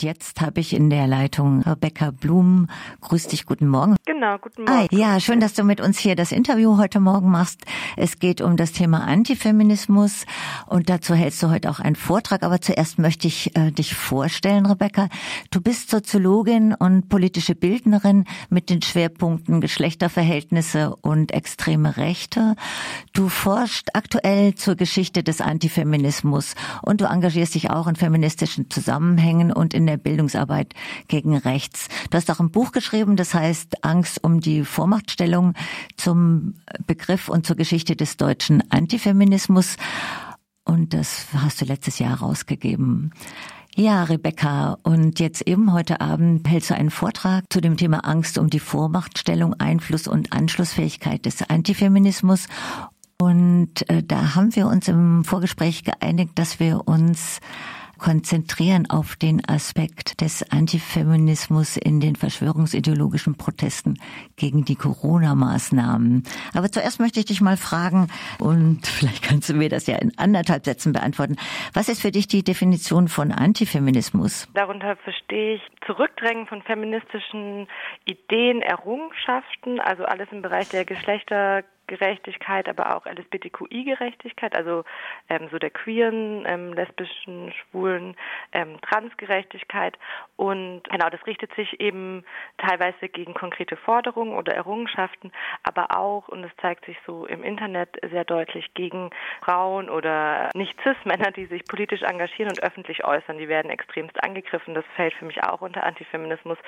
Jetzt habe ich in der Leitung Rebecca Blum. Grüß dich, guten Morgen. Genau, guten Morgen. Ah, ja, schön, dass du mit uns hier das Interview heute Morgen machst. Es geht um das Thema Antifeminismus und dazu hältst du heute auch einen Vortrag. Aber zuerst möchte ich äh, dich vorstellen, Rebecca. Du bist Soziologin und politische Bildnerin mit den Schwerpunkten Geschlechterverhältnisse und extreme Rechte. Du forschst aktuell zur Geschichte des Antifeminismus und du engagierst dich auch in feministischen Zusammenhängen und in der Bildungsarbeit gegen rechts. Du hast auch ein Buch geschrieben, das heißt Angst um die Vormachtstellung zum Begriff und zur Geschichte des deutschen Antifeminismus. Und das hast du letztes Jahr rausgegeben. Ja, Rebecca, und jetzt eben heute Abend hältst du einen Vortrag zu dem Thema Angst um die Vormachtstellung, Einfluss und Anschlussfähigkeit des Antifeminismus. Und äh, da haben wir uns im Vorgespräch geeinigt, dass wir uns konzentrieren auf den Aspekt des Antifeminismus in den verschwörungsideologischen Protesten gegen die Corona-Maßnahmen. Aber zuerst möchte ich dich mal fragen, und vielleicht kannst du mir das ja in anderthalb Sätzen beantworten. Was ist für dich die Definition von Antifeminismus? Darunter verstehe ich Zurückdrängen von feministischen Ideen, Errungenschaften, also alles im Bereich der Geschlechter Gerechtigkeit, aber auch LSBTQI-Gerechtigkeit, also ähm, so der queeren, ähm, lesbischen, schwulen, ähm, Transgerechtigkeit. Und genau, das richtet sich eben teilweise gegen konkrete Forderungen oder Errungenschaften, aber auch, und es zeigt sich so im Internet sehr deutlich, gegen Frauen oder Nicht-Cis-Männer, die sich politisch engagieren und öffentlich äußern. Die werden extremst angegriffen. Das fällt für mich auch unter Antifeminismus,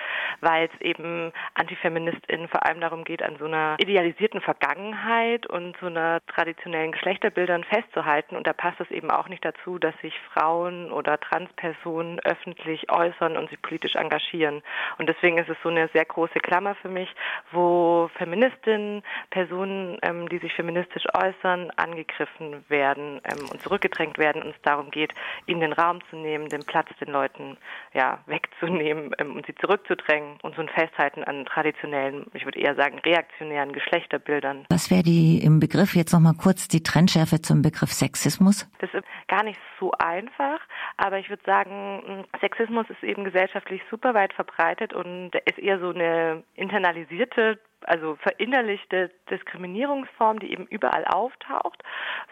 weil es eben AntifeministInnen vor allem darum geht, an so einer idealisierten Vergangenheit Vergangenheit und so einer traditionellen Geschlechterbildern festzuhalten. Und da passt es eben auch nicht dazu, dass sich Frauen oder Transpersonen öffentlich äußern und sich politisch engagieren. Und deswegen ist es so eine sehr große Klammer für mich, wo Feministinnen, Personen, ähm, die sich feministisch äußern, angegriffen werden ähm, und zurückgedrängt werden und es darum geht, ihnen den Raum zu nehmen, den Platz den Leuten ja, wegzunehmen ähm, und sie zurückzudrängen und so ein Festhalten an traditionellen, ich würde eher sagen, reaktionären Geschlechterbildern. Was wäre die im Begriff jetzt noch mal kurz die Trennschärfe zum Begriff Sexismus? Das ist gar nicht so einfach, aber ich würde sagen, Sexismus ist eben gesellschaftlich super weit verbreitet und ist eher so eine internalisierte also verinnerlichte Diskriminierungsform, die eben überall auftaucht,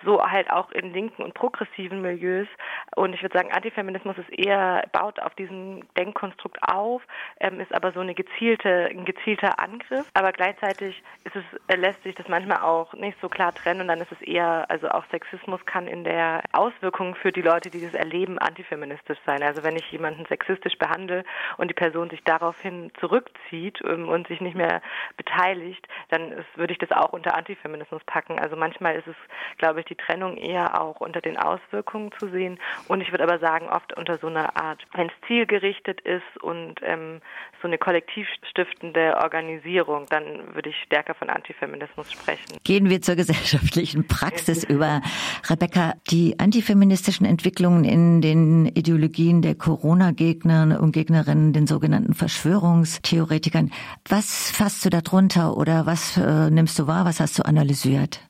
so halt auch in linken und progressiven Milieus. Und ich würde sagen, Antifeminismus ist eher, baut auf diesem Denkkonstrukt auf, ähm, ist aber so eine gezielte, ein gezielter Angriff. Aber gleichzeitig ist es, lässt sich das manchmal auch nicht so klar trennen und dann ist es eher, also auch Sexismus kann in der Auswirkung für die Leute, die das erleben, antifeministisch sein. Also wenn ich jemanden sexistisch behandle und die Person sich daraufhin zurückzieht ähm, und sich nicht mehr beteiligt, beteiligt, dann ist, würde ich das auch unter Antifeminismus packen. Also manchmal ist es, glaube ich, die Trennung eher auch unter den Auswirkungen zu sehen. Und ich würde aber sagen, oft unter so einer Art, wenn es zielgerichtet ist und ähm, so eine kollektivstiftende Organisierung, dann würde ich stärker von Antifeminismus sprechen. Gehen wir zur gesellschaftlichen Praxis über. Rebecca, die antifeministischen Entwicklungen in den Ideologien der Corona-Gegner und Gegnerinnen, den sogenannten Verschwörungstheoretikern, was fasst du darunter? Runter oder was äh, nimmst du wahr? Was hast du analysiert?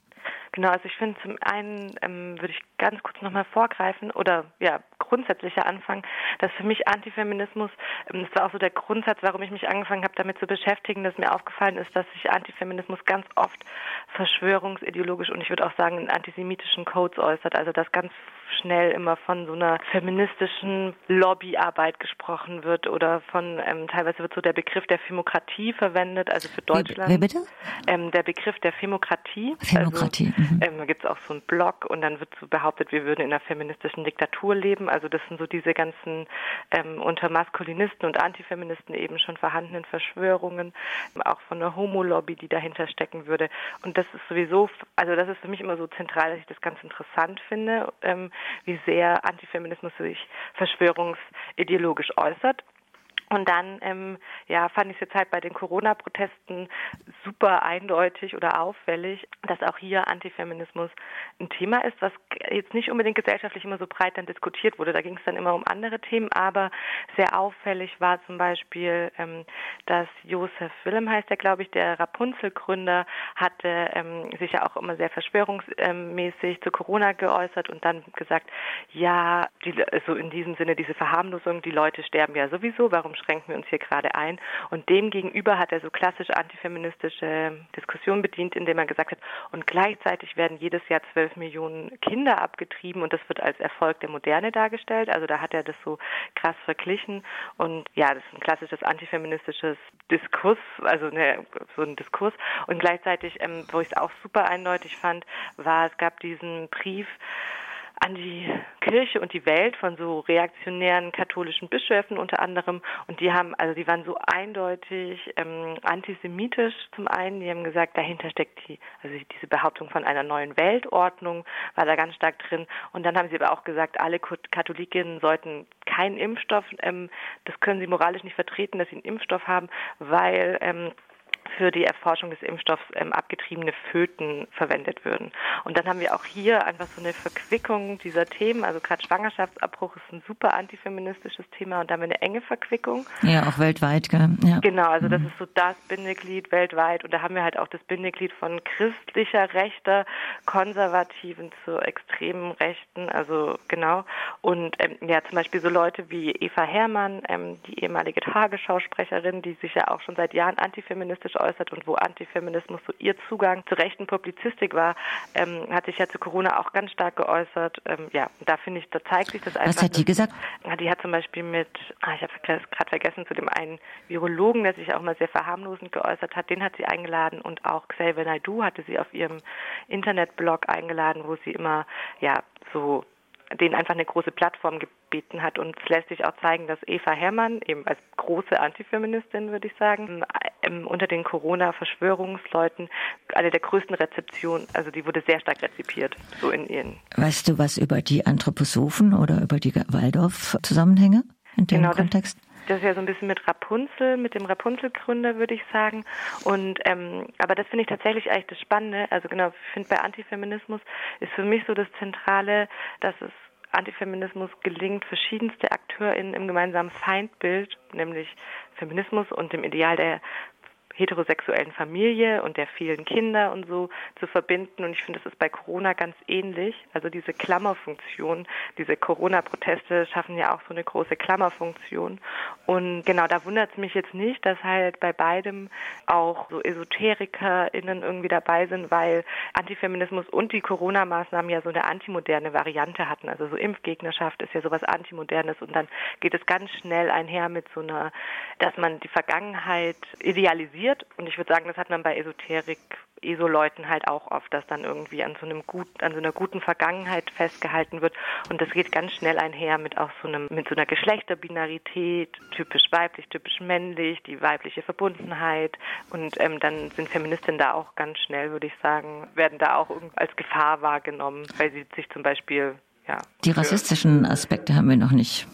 Genau, also ich finde zum einen ähm, würde ich ganz kurz nochmal vorgreifen oder ja grundsätzlicher anfangen, dass für mich Antifeminismus, ähm, das war auch so der Grundsatz, warum ich mich angefangen habe, damit zu beschäftigen, dass mir aufgefallen ist, dass sich Antifeminismus ganz oft verschwörungsideologisch und ich würde auch sagen in antisemitischen Codes äußert, also dass ganz schnell immer von so einer feministischen Lobbyarbeit gesprochen wird oder von ähm, teilweise wird so der Begriff der Femokratie verwendet, also für Deutschland. Wer bitte? Ähm, der Begriff der Femokratie. Femokratie. Also, mhm. ähm, da gibt es auch so einen Blog und dann wird so behauptet, wir würden in einer feministischen Diktatur leben. Also das sind so diese ganzen ähm, unter Maskulinisten und Antifeministen eben schon vorhandenen Verschwörungen, auch von der Homo-Lobby, die dahinter stecken würde. Und das ist sowieso, also das ist für mich immer so zentral, dass ich das ganz interessant finde, ähm, wie sehr Antifeminismus sich verschwörungsideologisch äußert. Und dann ähm, ja, fand ich es jetzt halt bei den Corona-Protesten super eindeutig oder auffällig, dass auch hier Antifeminismus ein Thema ist, was jetzt nicht unbedingt gesellschaftlich immer so breit dann diskutiert wurde. Da ging es dann immer um andere Themen, aber sehr auffällig war zum Beispiel, ähm, dass Josef Willem heißt der, glaube ich, der Rapunzel-Gründer, hatte ähm, sich ja auch immer sehr verschwörungsmäßig zu Corona geäußert und dann gesagt, ja, die, so also in diesem Sinne diese Verharmlosung, die Leute sterben ja sowieso, warum schränken wir uns hier gerade ein? Und dem gegenüber hat er so klassisch antifeministische Diskussionen bedient, indem er gesagt hat, und gleichzeitig werden jedes Jahr zwölf Millionen Kinder abgetrieben und das wird als Erfolg der Moderne dargestellt. Also da hat er das so krass verglichen und ja, das ist ein klassisches antifeministisches Diskurs, also ne, so ein Diskurs. Und gleichzeitig, ähm, wo ich es auch super eindeutig fand, war, es gab diesen Brief, an die Kirche und die Welt von so reaktionären katholischen Bischöfen unter anderem. Und die haben, also die waren so eindeutig ähm, antisemitisch zum einen. Die haben gesagt, dahinter steckt die, also diese Behauptung von einer neuen Weltordnung war da ganz stark drin. Und dann haben sie aber auch gesagt, alle Katholikinnen sollten keinen Impfstoff, ähm, das können sie moralisch nicht vertreten, dass sie einen Impfstoff haben, weil ähm, für die Erforschung des Impfstoffs ähm, abgetriebene Föten verwendet würden. Und dann haben wir auch hier einfach so eine Verquickung dieser Themen. Also gerade Schwangerschaftsabbruch ist ein super antifeministisches Thema und damit eine enge Verquickung. Ja, auch weltweit, gell? Ja. Genau, also das mhm. ist so das Bindeglied weltweit. Und da haben wir halt auch das Bindeglied von christlicher Rechter, konservativen zu extremen Rechten. Also genau. Und ähm, ja, zum Beispiel so Leute wie Eva Herrmann, ähm, die ehemalige Tagesschausprecherin, die sich ja auch schon seit Jahren antifeministisch geäußert und wo Antifeminismus so ihr Zugang zur rechten Publizistik war, ähm, hat sich ja zu Corona auch ganz stark geäußert. Ähm, ja, da finde ich, da zeigt sich das einfach. Was hat die gesagt? Die hat zum Beispiel mit, ah, ich habe es gerade vergessen, zu dem einen Virologen, der sich auch mal sehr verharmlosend geäußert hat, den hat sie eingeladen und auch Xavier Naidoo hatte sie auf ihrem Internetblog eingeladen, wo sie immer ja so denen einfach eine große Plattform gebeten hat. Und es lässt sich auch zeigen, dass Eva Herrmann, eben als große Antifeministin, würde ich sagen, ähm, unter den Corona-Verschwörungsleuten eine der größten Rezeptionen, also die wurde sehr stark rezipiert, so in ihren. Weißt du was über die Anthroposophen oder über die Waldorf-Zusammenhänge in dem genau, Kontext? Das ist ja so ein bisschen mit Rapunzel, mit dem Rapunzel-Gründer, würde ich sagen. Und ähm, aber das finde ich tatsächlich eigentlich das Spannende. Also genau, ich finde bei Antifeminismus ist für mich so das Zentrale, dass es Antifeminismus gelingt, verschiedenste AkteurInnen im gemeinsamen Feindbild, nämlich Feminismus und dem Ideal der heterosexuellen Familie und der vielen Kinder und so zu verbinden. Und ich finde, das ist bei Corona ganz ähnlich. Also diese Klammerfunktion, diese Corona-Proteste schaffen ja auch so eine große Klammerfunktion. Und genau, da wundert es mich jetzt nicht, dass halt bei beidem auch so EsoterikerInnen irgendwie dabei sind, weil Antifeminismus und die Corona-Maßnahmen ja so eine antimoderne Variante hatten. Also so Impfgegnerschaft ist ja sowas Antimodernes und dann geht es ganz schnell einher mit so einer, dass man die Vergangenheit idealisiert passiert. Und ich würde sagen, das hat man bei Esoterik, ESO-Leuten halt auch oft, dass dann irgendwie an so einem gut, an so einer guten Vergangenheit festgehalten wird. Und das geht ganz schnell einher mit auch so einem, mit so einer Geschlechterbinarität, typisch weiblich, typisch männlich, die weibliche Verbundenheit. Und ähm, dann sind Feministinnen da auch ganz schnell, würde ich sagen, werden da auch als Gefahr wahrgenommen, weil sie sich zum Beispiel ja. Die rassistischen Aspekte haben wir noch nicht.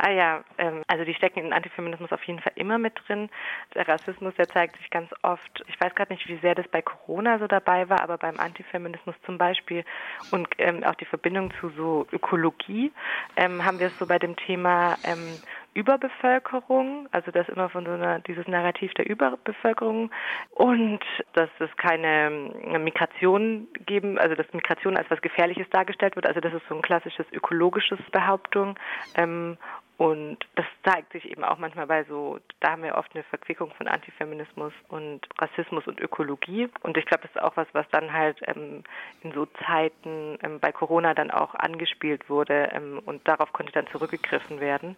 Ah ja, ähm, also die stecken in Antifeminismus auf jeden Fall immer mit drin. Der Rassismus, der zeigt sich ganz oft, ich weiß gerade nicht, wie sehr das bei Corona so dabei war, aber beim Antifeminismus zum Beispiel und ähm, auch die Verbindung zu so Ökologie ähm, haben wir es so bei dem Thema ähm, Überbevölkerung, also das immer von so einer, dieses Narrativ der Überbevölkerung und dass es keine ähm, Migration geben, also dass Migration als was Gefährliches dargestellt wird, also das ist so ein klassisches ökologisches Behauptung ähm, und das zeigt sich eben auch manchmal bei so, da haben wir oft eine Verquickung von Antifeminismus und Rassismus und Ökologie. Und ich glaube, das ist auch was, was dann halt ähm, in so Zeiten ähm, bei Corona dann auch angespielt wurde ähm, und darauf konnte dann zurückgegriffen werden.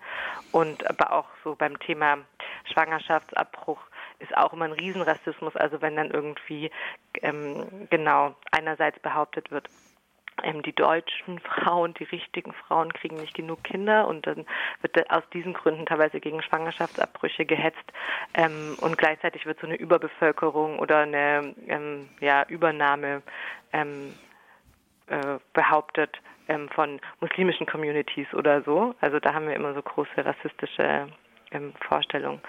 Und aber auch so beim Thema Schwangerschaftsabbruch ist auch immer ein Riesenrassismus. Also wenn dann irgendwie ähm, genau einerseits behauptet wird, ähm, die deutschen Frauen, die richtigen Frauen kriegen nicht genug Kinder und dann wird aus diesen Gründen teilweise gegen Schwangerschaftsabbrüche gehetzt ähm, und gleichzeitig wird so eine Überbevölkerung oder eine ähm, ja, Übernahme ähm, äh, behauptet ähm, von muslimischen Communities oder so. Also da haben wir immer so große rassistische ähm, Vorstellung.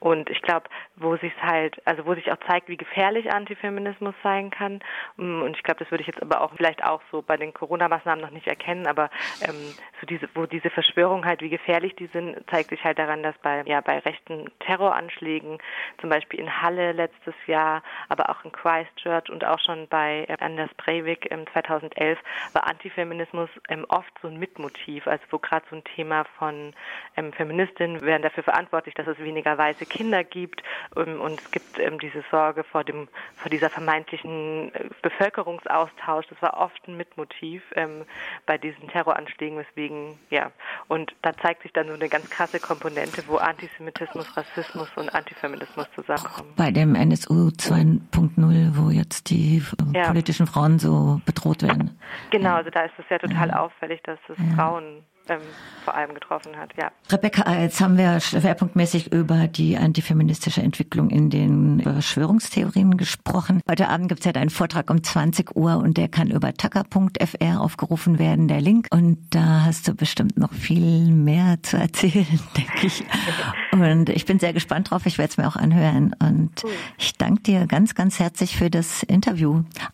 Und ich glaube, wo sich halt, also wo sich auch zeigt, wie gefährlich Antifeminismus sein kann. Mm, und ich glaube, das würde ich jetzt aber auch vielleicht auch so bei den Corona-Maßnahmen noch nicht erkennen, aber ähm, so diese, wo diese Verschwörungen halt, wie gefährlich die sind, zeigt sich halt daran, dass bei ja bei rechten Terroranschlägen, zum Beispiel in Halle letztes Jahr, aber auch in Christchurch und auch schon bei äh, Anders Breivik im 2011 war Antifeminismus ähm, oft so ein Mitmotiv, also wo gerade so ein Thema von ähm, Feministinnen werden dafür verantwortlich, dass es weniger weiße Kinder gibt ähm, und es gibt ähm, diese Sorge vor dem vor dieser vermeintlichen äh, Bevölkerungsaustausch. Das war oft ein Mitmotiv ähm, bei diesen Terroranschlägen, weswegen ja und da zeigt sich dann so eine ganz krasse Komponente, wo Antisemitismus, Rassismus und Antifeminismus zusammenkommen. Bei dem NSU 2.0, wo jetzt die äh, ja. politischen Frauen so bedroht werden. Genau, also da ist es ja total ja. auffällig, dass es ja. Frauen ähm, vor allem getroffen hat, ja. Rebecca, jetzt haben wir schwerpunktmäßig über die antifeministische Entwicklung in den Verschwörungstheorien gesprochen. Heute Abend gibt es ja einen Vortrag um 20 Uhr und der kann über tacker.fr aufgerufen werden, der Link. Und da hast du bestimmt noch viel mehr zu erzählen, denke ich. Und ich bin sehr gespannt drauf, ich werde es mir auch anhören. Und ich danke dir ganz, ganz herzlich für das Interview.